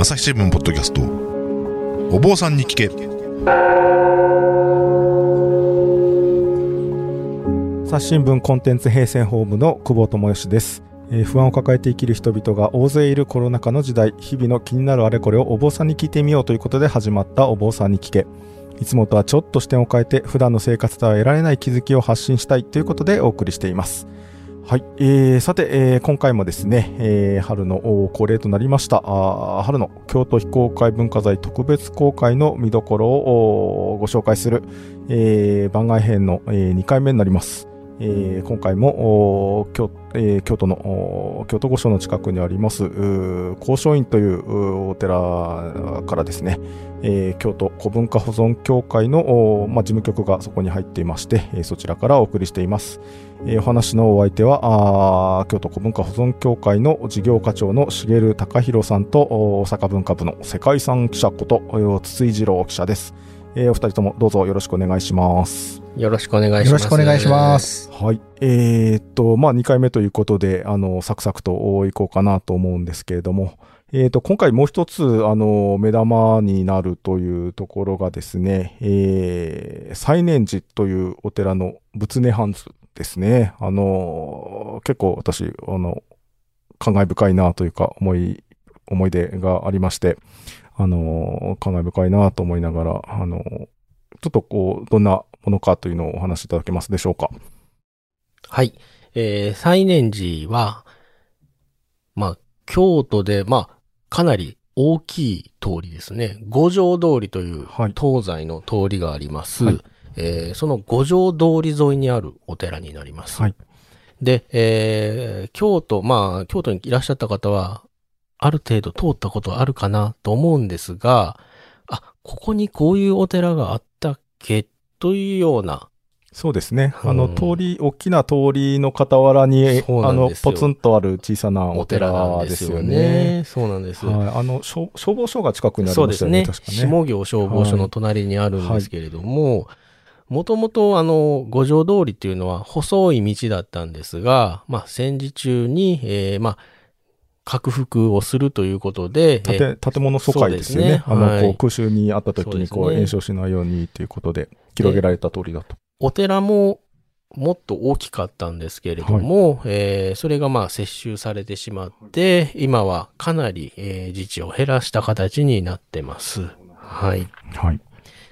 朝日新聞ポッドキャスト。お坊さんに聞け。朝日新聞コンテンツ平成ホームの久保智義です、えー不安を抱えて生きる人々が大勢いるコロナ禍の時代。日々の気になるあれこれをお坊さんに聞いてみようということで始まったお坊さんに聞け。いつもとはちょっと視点を変えて普段の生活では得られない気づきを発信したいということでお送りしています。はい、えー、さて、えー今回もですね、えー春の恒例となりました。あ春の京都非公開文化財特別公開の見どころをご紹介する、えー番外編の、え2回目になります。えー今回も京,、えー京都の京都御所の近くにありますうー高松院といううお寺からですね、えー京都古文化保存協会の、まあ、事務局がそこに入っていまして、えーそちらからお送りしています、えーお話のお相手は京都古文化保存協会の事業課長の重隆弘さんと大阪文化部の世界遺産記者こと筒井二郎記者です、えーお二人ともどうぞよろしくお願いしますよろしくお願いします。よろしくお願いしま。す。はい。えーっと、まあ、2回目ということで、あの、サクサクといこうかなと思うんですけれども、えーっと、今回もう一つ、あの、目玉になるというところがですね、えー、西念寺というお寺の仏音ハンズですね。あの、結構私、あの、感慨深いなというか、思い、思い出がありまして、あの、感慨深いなと思いながら、あの、ちょっとこう、どんなものかというのをお話しいただけますでしょうか。はい。えー、西念寺は、まあ、京都で、まあ、かなり大きい通りですね。五条通りというはい東西の通りがあります。はいえーその五条通り沿いにあるお寺になります。はいで、えー京都、まあ、京都にいらっしゃった方は、ある程度通ったことあるかなと思うんですが、あ、ここにこういうお寺があったっけ？というような、そうですね。うんあの、通り、大きな通りの傍らに、あの、ポツンとある小さなおお寺ですすよよね。ね。そうなんです。はい。あの、消消防署が近くにありそうですね。ましたよね。確かね。下行消防署の隣にあるんですけれども、もともとあの、五条通りっていうのは細い道だったんですが、まあ、戦時中に、えーまあ、拡幅をするということで、えー建建物疎開ですよね。ねあの、はいこう空襲にあった時に、こう、そうですね炎症しないようにということで、広げられた通りだと。お寺ももっと大きかったんですけれども、えーそれがまあ接収されてしまって、今はかなり、えー自治を減らした形になってます。はい。はい。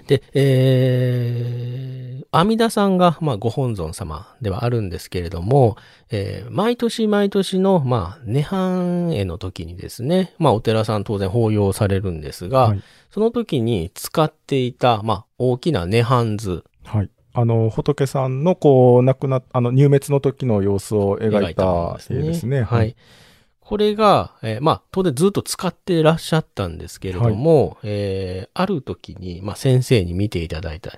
で、えー、阿弥陀さんが、まあ、ご本尊様ではあるんですけれども、えー毎年毎年の、まあ、涅槃への時にですね、まあ、お寺さん当然法要されるんですが、はいその時に使っていた、まあ、大きな涅槃図、はい。あの、仏さんの、こう、亡くなっあの、入滅の時の様子を描いた絵ですね。はい。。これが、えーまあ、当然ずっと使ってらっしゃったんですけれども、えーある時に、まあ、先生に見ていただいた。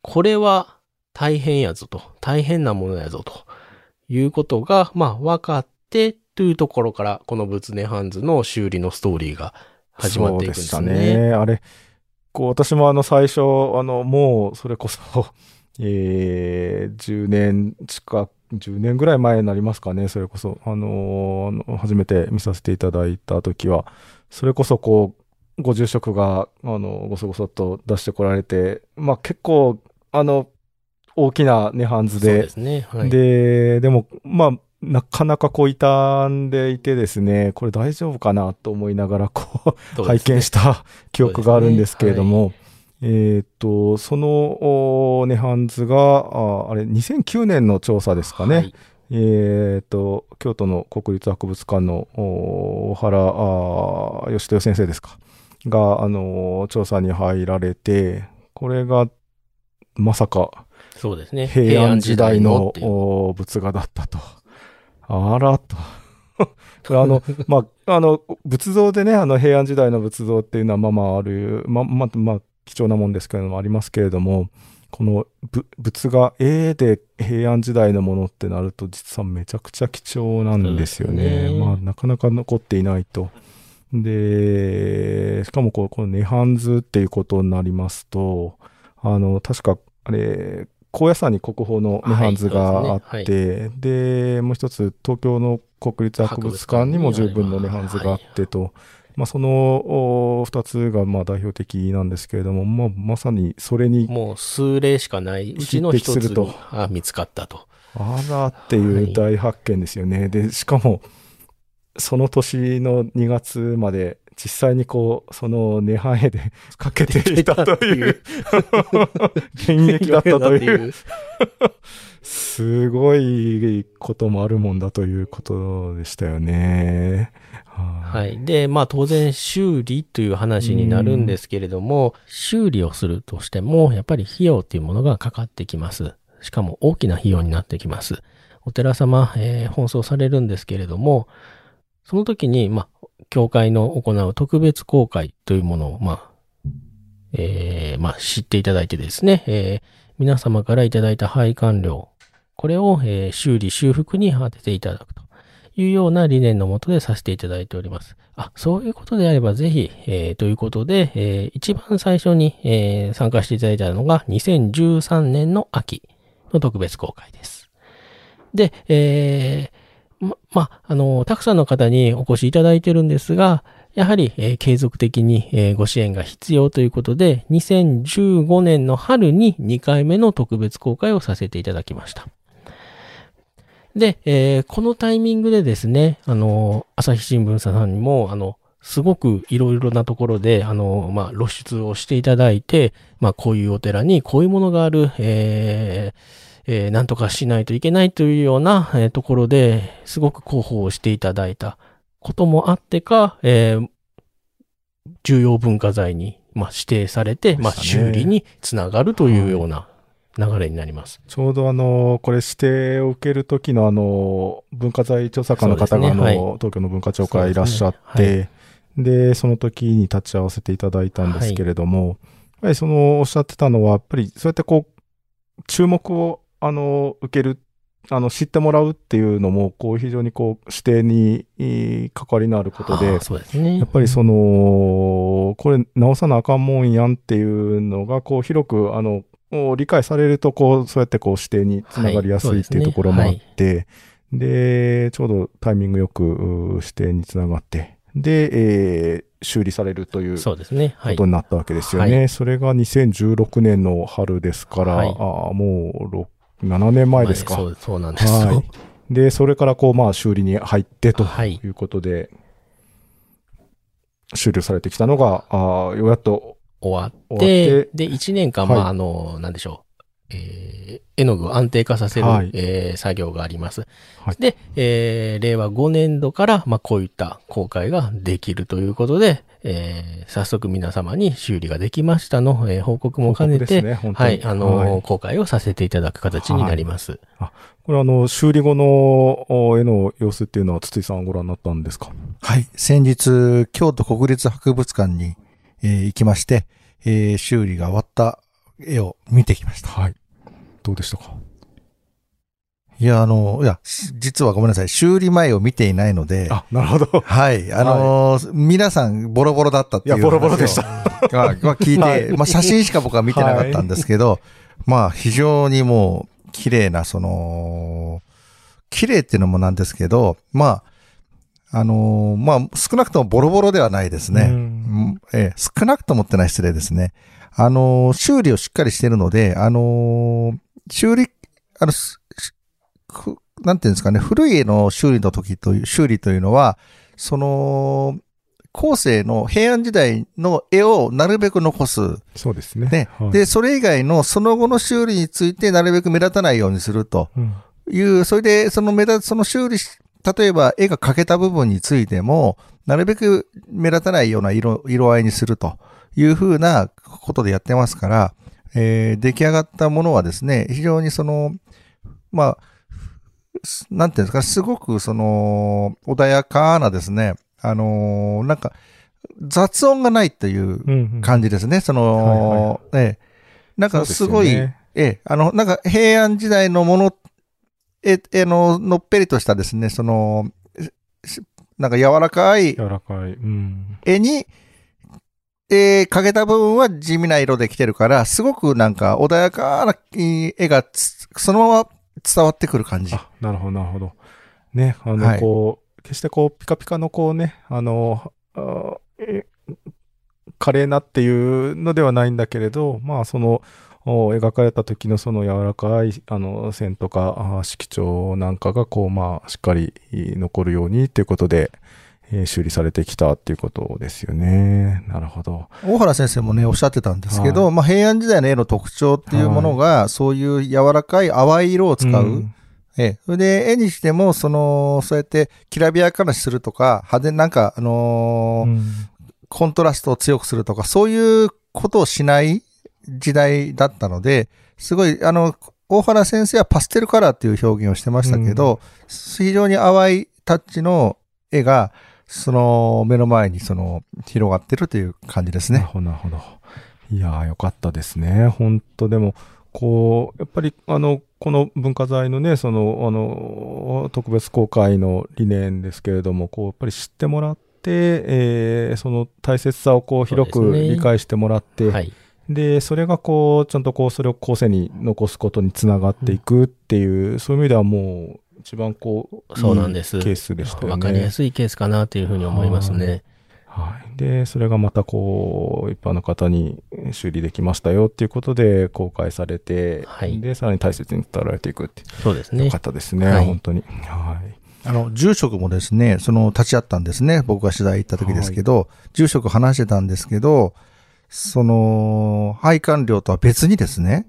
これは大変やぞと、大変なものやぞということが、まあ、分かって、というところから、この仏音ハンズの修理のストーリーが始まっていくんですそうね。でしたね。あれ、こう、私もあの、最初、あの、もう、それこそ、えー、10年近く、10年ぐらい前になりますかね、それこそ、あのー初めて見させていただいた時は、それこそこう、ご住職が、あの、ごそごそっと出してこられて、まあ結構、あの、大きな涅槃図で。で、すね。はい。で、でも、まあ、なかなかこう傷んでいてですね、これ大丈夫かなと思いながら、こう、拝見した記憶があるんですけれども、えーっと、そのお涅槃図が、ああれ、2009年の調査ですかね。はいえーっと、京都の国立博物館のお小原あ義豊先生ですか。が、あの、調査に入られて、これが、まさか、そうですね。平安時代の仏画だったと。あらと。あの、まあ、あの、仏像でね、あの、平安時代の仏像っていうのは、まあまあある、まあまあ、まあ、貴重なもんですけれども、ありますけれども、このぶ仏画、絵で平安時代のものってなると、実はめちゃくちゃ貴重なんですよね。すねまあ、なかなか残っていないと。で、しかもこう、この涅槃図っていうことになりますと、あの、確か、あれ、高野山に国宝の涅槃図があはいっそうですて、で、もう一つ、東京の国立博物館にも十分の涅槃図があってと、まあ、そのお二つがまあ代表的なんですけれども、まあ、まさにそれに、もう数例しかない。うちの一つが見つかったと。あらっていう大発見ですよね。で、しかも、その年の2月まで、実際にこう、その涅槃絵で かけていたという、現役だったという、すごいこともあるもんだということでしたよね。は。い。で、まあ当然修理という話になるんですけれども、修理をするとしても、やっぱり費用っていうものがかかってきます。しかも大きな費用になってきます。お寺様、えー奔走されるんですけれども、その時に、まあ、教会の行う特別公開というものを、まあ、えーまあ、知っていただいてですね、えー皆様からいただいた配管料、これを、え修理修復に当てていただくというような理念のもとでさせていただいております。あ、そういうことであればぜひ、えーということで、えー一番最初に、えー参加していただいたのが2013年の秋の特別公開です。で、えーま、まあの、たくさんの方にお越しいただいてるんですが、やはり、えー継続的に、えーご支援が必要ということで、2015年の春に2回目の特別公開をさせていただきました。で、えーこのタイミングでですね、あの、朝日新聞さんにも、あの、すごくいろいろなところで、あの、まあ、露出をしていただいて、まあ、こういうお寺にこういうものがある、えーえーなんとかしないといけないというような、えーところで、すごく広報をしていただいたこともあってか、えー重要文化財に、まあ、指定されて、まあ、修理につながるというような流れになります。ちょうどあの、これ指定を受ける時のあの、文化財調査官の方があの、ね。はい。東京の文化庁からいらっしゃっそうですて、で、その時に立ち会わせていただいたんですけれども、やっぱりそのおっしゃってたのは、やっぱりそうやってこう、注目をあの、受ける、あの、知ってもらうっていうのも、こう、非常にこう、指定にえー関わりのあることでそうですね。やっぱりその、これ直さなあかんもんやんっていうのが、こう広く、あの、もう理解されると、こう、そうやってこう指定につながりやすいっていうところもあって、で、ちょうどタイミングよくう指定につながって、で、えー修理されるというそうですね。はいこと。になったわけですよね。はそれが2016年の春ですから、はいあーもう6、7年前ですか。そうそうなんです。はいで、それからこう、まあ、修理に入ってとはい。いうことで、終了されてきたのが、あーようやっと、終わって、ってで、1年間、はいまあ、あの、なんでしょう。えー絵の具を安定化させる、はいえー作業があります。はいで、えー令和5年度から、まあ、こういった公開ができるということで、えー早速皆様に修理ができましたの、えー報告も兼ねて、ね、はい、あの、はい公開をさせていただく形になります。これあの、修理後のお絵の様子っていうのは、筒井さんはご覧になったんですか？はい。先日、京都国立博物館に、えー行きまして、えー修理が終わった絵を見てきました。はい。どうでしたか？いや、あの、いや、し実はごめんなさい。修理前を見ていないので、あ、なるほど。はい。あのー皆さんボロボロだったっていういやボロボロでし話をがが聞いて、はいまあ写真しか僕は見てなかったんですけど、まあ非常にもう綺麗な、その、綺麗っていうのもなんですけど、まあ、あのーまあ少なくともボロボロではないですね。うんうんええ少なくともってのは失礼ですね。あのー修理をしっかりしているので、あのー修理、あの、なんていうんですかね、古い絵の修理の時という、修理というのは、その、後世の平安時代の絵をなるべく残す。そうですね。ね。はいで、それ以外のその後の修理についてなるべく目立たないようにするとうんいう、それでその目立つ、その修理し、例えば絵が欠けた部分についても、なるべく目立たないような色、色合いにするというふうなことでやってますから、えー出来上がったものはですね、非常にその、まあ、すなんていうんですか、すごくその、穏やかなですね、あのーなんか、雑音がないといううんうん感じですね。その、ええ。なんかすごい、ねええ、あの、なんか平安時代のもの、え、えの、のっぺりとしたですね、その、しなんか柔らかい柔らかい。うん。絵に、えー、かけた部分は地味な色で来てるから、すごくなんか穏やかなえー絵がつそのまま伝わってくる感じ。あ、なるほど、なるほど。ね、あの、はいこう、決してこう、ピカピカのこうね、あの、あえ華麗なっていうのではないんだけれど、まあ、その、お描かれた時のその柔らかいあの線とかあ色調なんかがこうまあしっかり残るようにということで、えー修理されてきたっていうことですよね。なるほど。大原先生もね、おっしゃってたんですけど、はまあ平安時代の絵の特徴っていうものが、そういう柔らかい淡い色を使う。んええ。それで、絵にしても、その、そうやって、きらびやかなしするとか、派手、なんか、あのーうんコントラストを強くするとか、そういうことをしない時代だったので、すごい、あの、大原先生はパステルカラーっていう表現をしてましたけど、非常に淡いタッチの絵が、その、目の前に、その、広がってるという感じですね。なるほど。いやー、よかったですね。本当でも、こう、やっぱり、あの、この文化財のね、その、あの、特別公開の理念ですけれども、こう、やっぱり知ってもらって、えーその大切さをこう広く理解してもらって、はい。で、それがこう、ちゃんとこう、それを後世に残すことにつながっていくっていう、そういう意味ではもう、一番こう、そうなんですいいケースでしたよね。わかりやすいケースかなというふうに思いますね。はい。で、それがまたこう、一般の方に修理できましたよっていうことで公開されて、はいで、さらに大切に伝えられていくって、そうですねよか。ったですね、はい本当に。はい。あの、住職もですね、その、立ち会ったんですね。僕が取材行った時ですけど、住職話してたんですけど、その、配管料とは別にですね、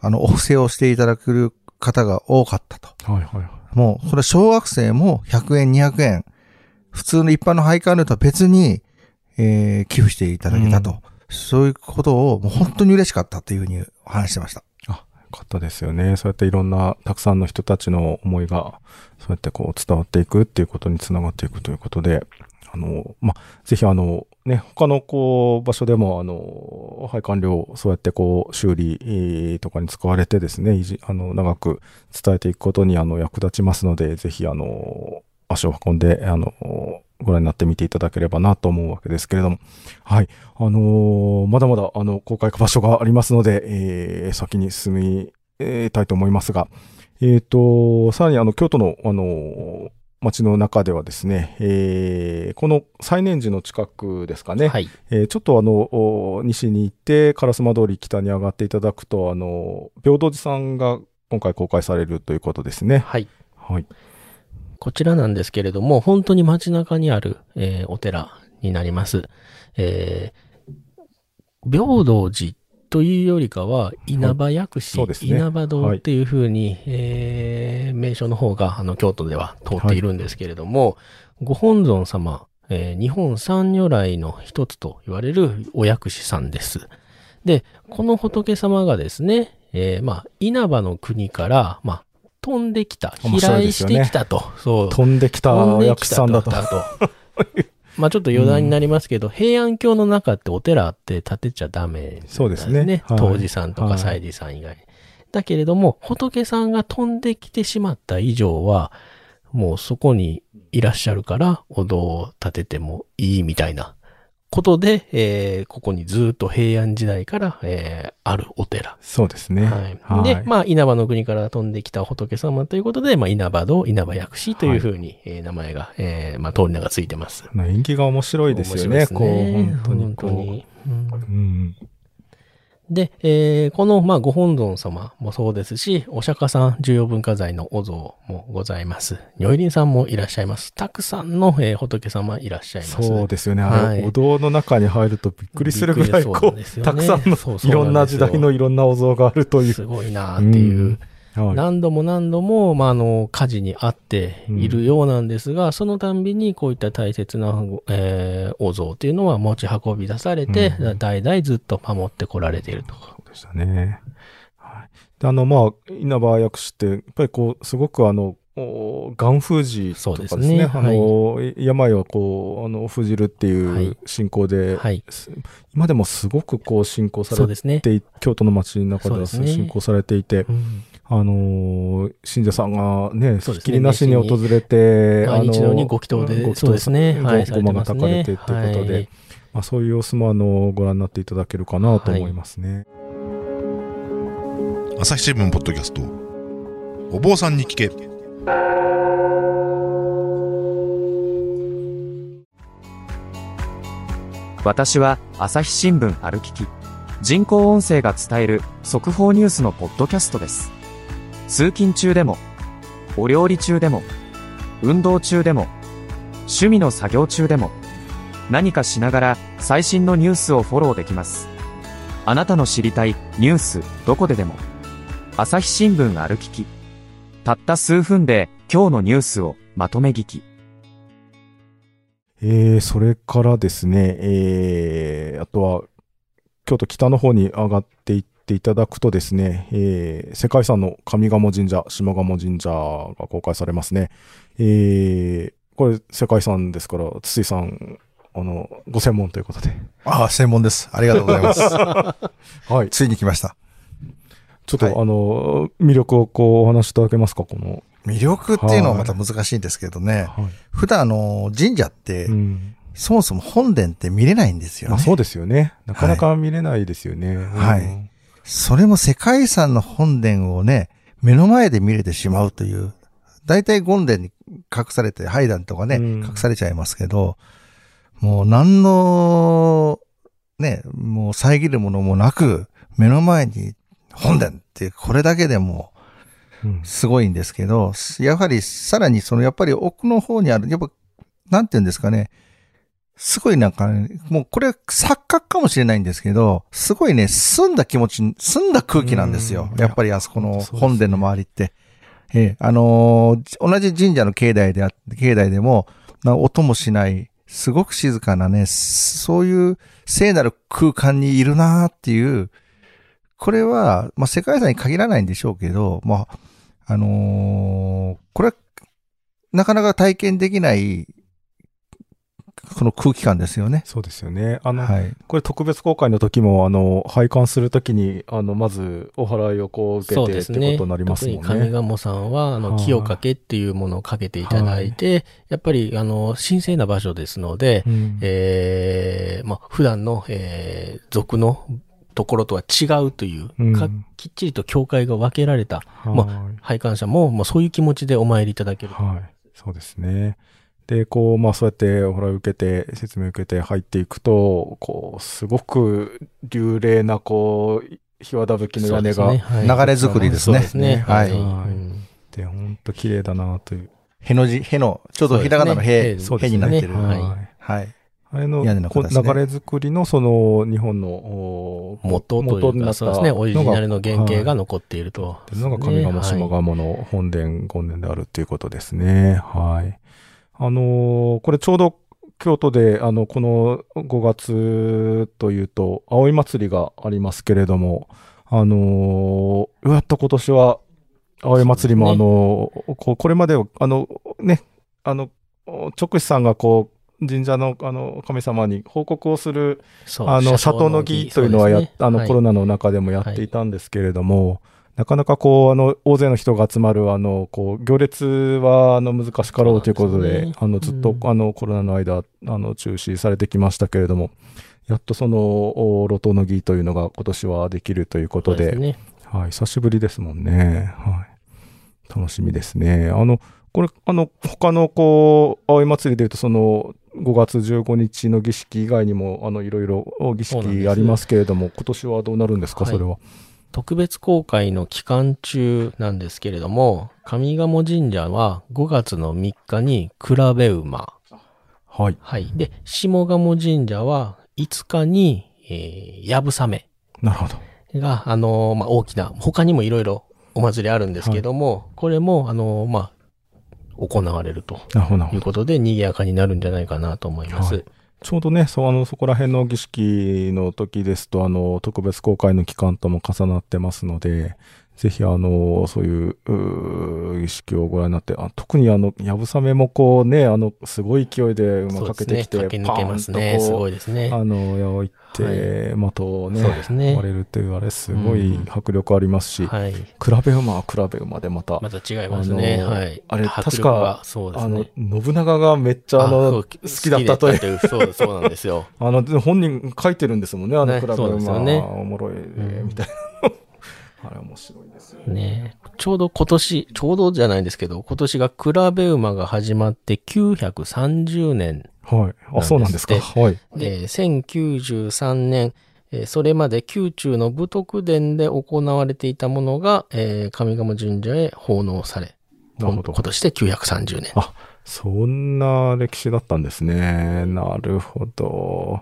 あの、お布施をしていただく方が多かったと。はいはい。もう、それ小学生も100円、200円、普通の一般の配管料とは別に、えー寄付していただけたと。そういうことを、もう本当に嬉しかったというふうに話してました。あ、よかったですよね。そうやっていろんな、たくさんの人たちの思いが、そうやってこう伝わっていくっていうことにつながっていくということで、あの、まあ、ぜひあの、ね、他のこう、場所でも、あの、配管料、そうやってこう、修理とかに使われてですね、いじあの、長く伝えていくことに、あの、役立ちますので、ぜひ、あの、足を運んで、あの、ご覧になってみていただければなと思うわけですけれども、はい。あのーまだまだ、あの、公開場所がありますので、えー先に進み、たいと思いますが、えっ、と、さらに、あの、京都の、あのー街の中ではですね、えーこの最年寺の近くですかね、はい。えーちょっとあの、お西に行って、烏丸通り北に上がっていただくと、あの、平等寺さんが今回公開されるということですね。はい。はい。こちらなんですけれども、本当に街中にある、えーお寺になります。えー平等寺というよりかは、稲葉薬師、そうですね稲葉堂っていうふうに、えー名称の方があの京都では通っているんですけれども、ご本尊様、えー日本三如来の一つと言われるお薬師さんです。で、この仏様がですね、えーまあ、稲葉の国から、まあ、飛んできた、飛来してきたと。そう。飛んできた飛んで薬きたと。師さんだと。だと まあちょっと余談になりますけど、平安京の中ってお寺って建てちゃダメね。そうですねはい当時さんとはいか祭司さん以外に。だけれども、仏さんが飛んできてしまった以上は、もうそこにいらっしゃるから、お堂を建ててもいいみたいなことで、えーここにずっと平安時代から、えーあるお寺。そうですね。はい。はいで、まあ、稲葉の国から飛んできた仏様ということで、まあ、稲葉堂、稲葉薬師というふうに、えー名前が、えーまあ、通り名がついてます。まあ縁起が面白いですよね。面白こう、本当にこう。本当にうんうん。で、えーこの、まあ、ご本尊様もそうですし、お釈迦さん重要文化財のお像もございます。如意輪さんもいらっしゃいます。たくさんの、えー仏様いらっしゃいます。そうですよね。はいお堂の中に入るとびっくりするぐらい、こう、そうね たくさんのいろんな時代のいろんなお像があるという。すごいなっていう。うんはい何度も何度も、まあ、あの、火事にあっているようなんですが、そのたんびにこういった大切な、えーお像っていうのは持ち運び出されて、うん代々ずっと守ってこられていると。そうでしたね。はい。で、あの、まあ、稲葉薬師って、やっぱりこう、すごくあの、おガン封じとかですね。そうですねあの、病をこう、あの、封じるってはいいう信仰で、はい。す今でもすごくこう、信仰され。てい京都の街の中では信仰されていて、うんあのー信者さんがね、ひっきりなしに訪れて、毎日のようにご祈祷で、ご祈祷そうですね。ごはい、ごまがたかれてっていうことで、はい。まあ、そういう様子もあのご覧になっていただけるかなと思いますね。朝日新聞ポッドキャスト。お坊さんに聞け。私は朝日新聞歩きき。人工音声が伝える速報ニュースのポッドキャストです通勤中でもお料理中でも運動中でも趣味の作業中でも何かしながら最新のニュースをフォローできます。あなたの知りたいニュースどこででも朝日新聞歩きき。たった数分で今日のニュースをまとめ聞き。えー、それからですね、えー、あとは、京都北の方に上がっていっていただくとですね、えー、世界遺産の上賀茂神社、下賀茂神社が公開されますね。えー、これ世界遺産ですから、筒井さん、あの、ご専門ということで。ああ、専門です。ありがとうございます。はい。ついに来ました。ちょっと、はいあの、魅力をこう、お話しいただけますか、この。魅力っていうのはまた難しいんですけどね。はい。普段あの、神社って、うん。そもそも本殿って見れないんですよね。まあそうですよね。なかなか見れないですよね。はいうんそれも世界遺産の本殿をね、目の前で見れてしまうという、大体権殿に隠されて、拝壇とかね、うん。隠されちゃいますけど、もう何の、ね、もう遮るものもなく、目の前に本殿ってこれだけでもうん。すごいんですけど、やはりさらにそのやっぱり奥の方にある、やっぱ、なんて言うんですかね、すごいなんかね、もうこれ錯覚かもしれないんですけど、すごいね、澄んだ気持ち、澄んだ空気なんですよう。んやっぱりあそこの本殿の周りって。ええ、あのー同じ神社の境内であって、境内でも、な音もしない、すごく静かなね、そういう聖なる空間にいるなーっていう、これは、まあ、世界遺産に限らないんでしょうけど、まあ、あのーこれは、なかなか体験できない、この空気感ですよね。そうですよね。あの、はい。これ特別公開の時も、あの、拝観する時に、あの、まず、お払いをこう受けてってですね。ことになります特もんね。に上賀茂さんは、あの、はい清かけっていうものをかけていただいて、やっぱり、あの、神聖な場所ですので、うんえー、まあ、普段の、えー、俗のところとは違うという、うんかきっちりと教会が分けられたまはい拝観者も、もうそういう気持ちでお参りいただけると。はい。そうですね。で、こう、まあ、そうやってお払いを受けて、説明を受けて入っていくと、こう、すごく流麗な、こう、日和田吹きの屋根が、ねはい流れ作りですね。そうですね。はいうんで、ほんと綺麗だなという。への字、への、ちょうどひらがなのへ、そうですねへになってる。ねははいい。はい。あれの屋根の流れ作りのその日本のお元というか、そうですね、オリジナルの原型が残っていると。っていうのが上賀茂下賀茂の本殿、権殿であるっていうことですね。はい。あのーこれちょうど京都で、あの、この5月というと、葵祭りがありますけれども、あのーやっと今年は、葵祭りも、あのーこうこれまでは、あの、ね、あの、直司さんがこう、神社の、あの、神様に報告をするあの、里の儀というのはや、あの、コロナ。ナの中でもやっていたんですけれども、なかなかこう、あの、大勢の人が集まる、あの、こう、行列は、あの、難しかろうということで、ですねあの、ずっと、うんあの、コロナの間、あの、中止されてきましたけれども、やっとその、お路頭の儀というのが今年はできるということで、ですね。はい、久しぶりですもんね。はい。楽しみですね。あの、これ、あの、他の、こう、葵祭りでいうと、その、5月15日の儀式以外にも、あの、いろいろ儀式ありますけれども、今年はどうなるんですか、はいそれは。特別公開の期間中なんですけれども、上賀茂神社は5月の3日に比べ馬。はい。はい。で、下鴨神社は5日に、えー、やぶさめなるほど。が、あのーまあ、大きな、他にもいろいろお祭りあるんですけども、これも、あのーまあ、行われるとなるほどなるほど。いうことで、賑やかになるんじゃないかなと思います。はいちょうどね、そ、あの、そこら辺の儀式の時ですと、あの、特別公開の期間とも重なってますので、ぜひ、あの、そういう、うー儀式をご覧になって、あ特にあの、やぶさめもこうね、あの、すごい勢いで馬かけてきて、ね、駆け抜けますね。すごいですね。あの、矢を行って、的をね、そうですね割れるっていうあれ、すごいうん迫力ありますし、はい。比べ馬は比べ馬でまた、また違いますね。はい。あれ確かがそうですあのね。、信長がめっちゃあの、好きだったというそう、そうなんですよ。あの、で本人書いてるんですもんね、あのね比べ馬、よねおもろい、んみたいな。あれ面白いですよね。ねちょうど今年、ちょうどじゃないんですけど、今年が比べ馬が始まって930年はい。あ、そうなんですか？はい。で、1093年、えーそれまで宮中の武徳殿で行われていたものが、えー上賀茂神社へ奉納され、なるほど今年で930年。そんな歴史だったんですね。なるほど。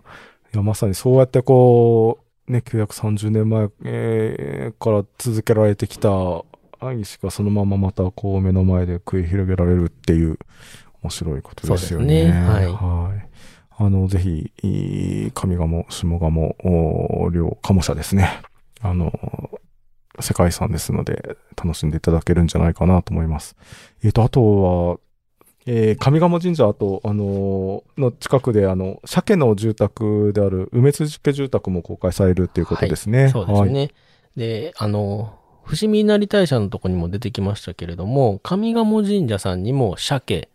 いや、まさにそうやってこう、ね、930年前、えーから続けられてきた儀式がそのまままたこう目の前で繰り広げられるっていう面白いことですよね。ねはいはい。あの、ぜひ、いい上賀茂、下賀茂、お両鴨舎ですね。あの、世界遺産ですので、楽しんでいただけるんじゃないかなと思います。えっ、と、あとは、えー上賀茂神社、あと、あのーの近くで、あの、鮭の住宅である梅津家住宅も公開されるっていうことですね。そうですはい。ね。で、あの、伏見稲荷大社のとこにも出てきましたけれども、上賀茂神社さんにも鮭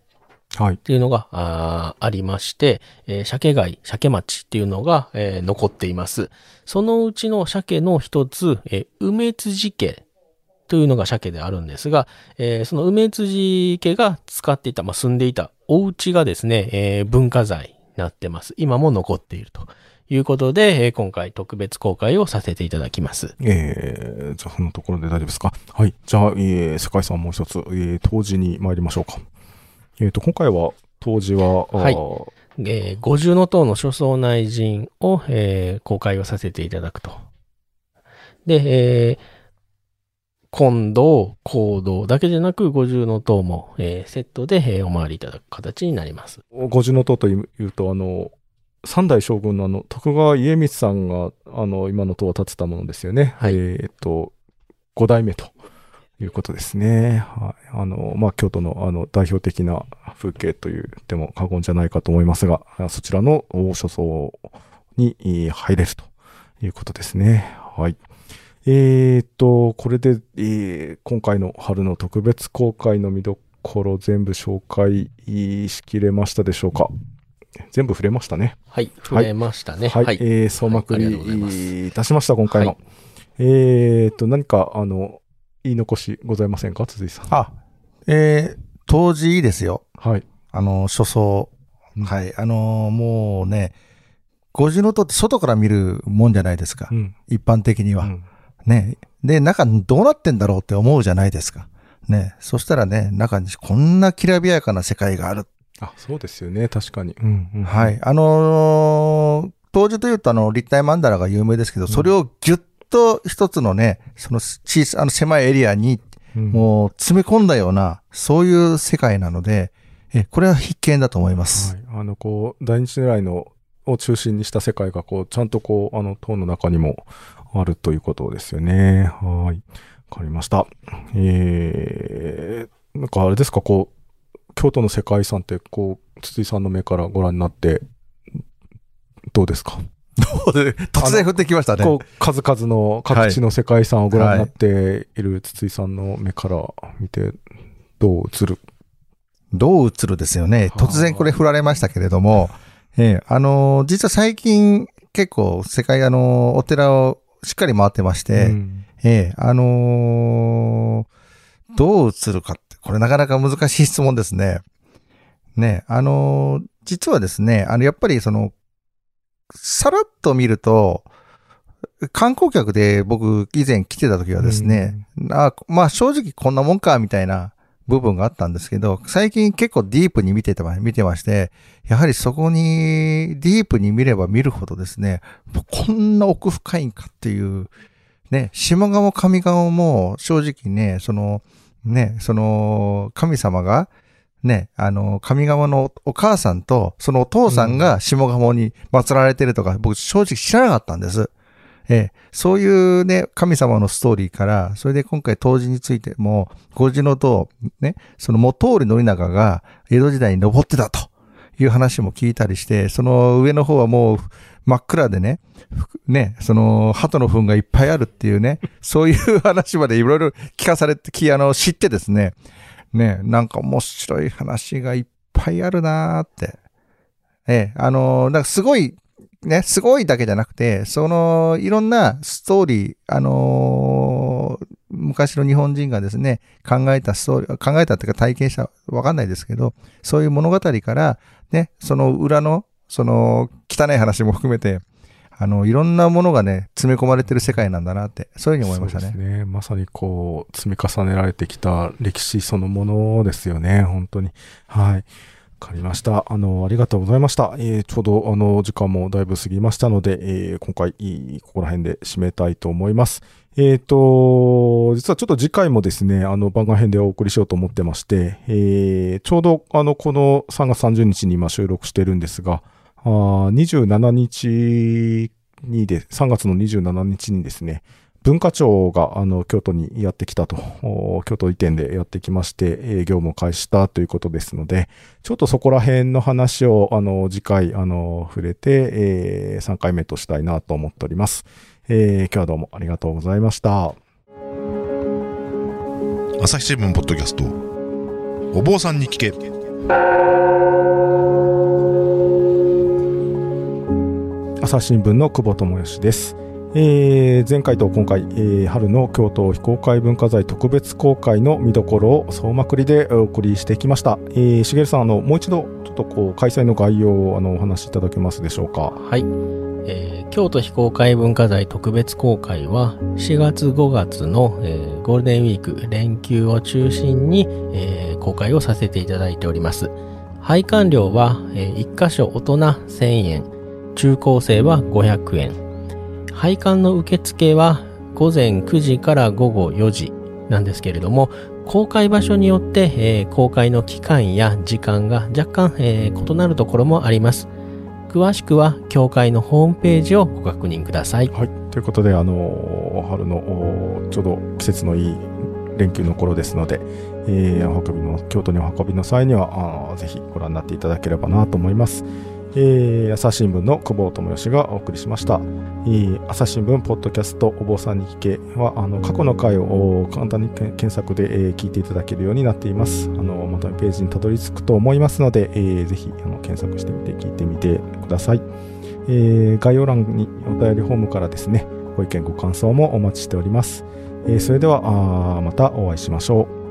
はい。っていうのがあーありまして、えー鮭貝、鮭町っていうのが、えー残っています。そのうちの鮭の一つ、えー梅辻家というのが鮭であるんですが、えーその梅辻家が使っていた、まあ、住んでいたお家がですね、えー文化財になってます。今も残っているということで、えー今回特別公開をさせていただきます。えー、じゃあそのところで大丈夫ですか？はい。じゃあ、えー、世界遺産もう一つ、えー、当時に参りましょうか。えっ、と、今回は、当時は、はいえー、五重の塔の諸層内陣を、えー公開をさせていただくと。で、えー、今度、行動だけじゃなく五重の塔も、えーセットで、えーお回りいただく形になります。五重塔というと、あの、三代将軍のあの、徳川家光さんが、あの、今の塔を建てたものですよね。はいえっ、と、五代目ということですね。はい。あの、まあ、京都のあの、代表的な風景と言っても過言じゃないかと思いますが、あそちらの大所層にえー入れるということですね。はい。えっ、と、これで、えー今回の春の特別公開の見どころ全部紹介しきれましたでしょうか？全部触れましたね。はい、触れましたね。はい。えー総まくり、はいありがとうございたしました、今回の。はいえっと、何か、あの、言い残しございませんか？辻井さん。あ、えー、当時いいですよ。はい。あの、初装。うんはい。あのーもうね、五重の塔って外から見るもんじゃないですか。うん。一般的には。うんね。で、中どうなってんだろうって思うじゃないですか。ね。そしたらね、中にこんなきらびやかな世界がある。あ、そうですよね、確かに。うん、うん。はい。あのー当時というとあの立体曼荼羅が有名ですけど、それをぎゅっと一つのね、その小さあの狭いエリアにうん、もう詰め込んだような、そういう世界なので、え、これは必見だと思います。はい。あの、こう、大日如来の、を中心にした世界が、こう、ちゃんとこう、あの、塔の中にもあるということですよね。はい。わかりました。えー、なんかあれですか、こう、京都の世界遺産って、こう、筒井さんの目からご覧になって、どうですか？突然降ってきましたね。こう、数々の各地の世界遺産をご覧になっている筒井さんの目から見て、どう映る？どう映るですよね。はあ突然これ振られましたけれども、ええあのー実は最近結構世界あのーお寺をしっかり回ってまして、うんええあのーどう映るかって、これなかなか難しい質問ですね。ね、あのー実はですね、あの、やっぱりその、さらっと見ると、観光客で僕以前来てた時はですね、あまあ正直こんなもんかみたいな部分があったんですけど、最近結構ディープに見ててま、見てまして、やはりそこにディープに見れば見るほどですね、こんな奥深いんかっていう、ね、下鴨上鴨も正直ね、その、ね、その、神様が、ね、あの、上鴨のお母さんと、そのお父さんが下鴨に祀られてるとか、僕正直知らなかったんです。ええ、そういうね、神様のストーリーから、それで今回当時についても、五時の塔、ね、その元通宣長が江戸時代に登ってたという話も聞いたりして、その上の方はもう真っ暗でね、ふね、その鳩の糞がいっぱいあるっていうね、そういう話までいろいろ聞かされて、きあの、知ってですね、ね、なんか面白い話がいっぱいあるなーって。ええ、あの、なんかすごい、ね、すごいだけじゃなくて、その、いろんなストーリー、あのー昔の日本人がですね、考えたストーリー、考えたっていうか体験した、わかんないですけど、そういう物語から、ね、その裏の、その、汚い話も含めて、あの、いろんなものがね、詰め込まれてる世界なんだなって、そういうふうに思いましたそうですね。ね。まさにこう、積み重ねられてきた歴史そのものですよね。本当に。はい。わかりました。あの、ありがとうございました。えーちょうど、あの、時間もだいぶ過ぎましたので、えー今回、ここら辺で締めたいと思います。えっ、と、実はちょっと次回もですね、あの、番外編でお送りしようと思ってまして、えーちょうど、あの、この3月30日に今収録してるんですが、あ27日にで、3月の27日にですね、文化庁があの京都にやってきたと、お京都移転でやってきまして、えー業務を開始したということですので、ちょっとそこら辺の話をあの次回あの触れて、え3回目としたいなと思っております。えー今日はどうもありがとうございました。朝日新聞ポッドキャストお坊さんに聞け朝日新聞の久保智義です。えー前回と今回、えー春の京都非公開文化財特別公開の見どころを総まくりでお送りしてきました。えー、しげるさん、あの、もう一度、ちょっとこう、開催の概要をあのお話しいただけますでしょうか？はい。えー京都非公開文化財特別公開は4月5月の、えーゴールデンウィーク連休を中心に、えー公開をさせていただいております。配管料は、え1箇所大人1000円、中高生は500円。配管の受付は午前9時から午後4時なんですけれども、公開場所によって、えー公開の期間や時間が若干、えー異なるところもあります。詳しくは、協会のホームページをご確認ください。はい。ということで、あの、春のちょうど季節のいい連休の頃ですので、えーお運びの、京都にお運びの際には、あぜひご覧になっていただければなと思います。えー朝日新聞の久保智義がお送りしました。えー朝日新聞ポッドキャストお坊さんに聞けは、あの、過去の回を簡単に検索で、えー聞いていただけるようになっています。あの、まとめページにたどり着くと思いますので、えーぜひ、あの、検索してみて聞いてみてください。えー概要欄にお便りフォームからですね、ご意見ご感想もお待ちしております。えーそれでは、あまたお会いしましょう。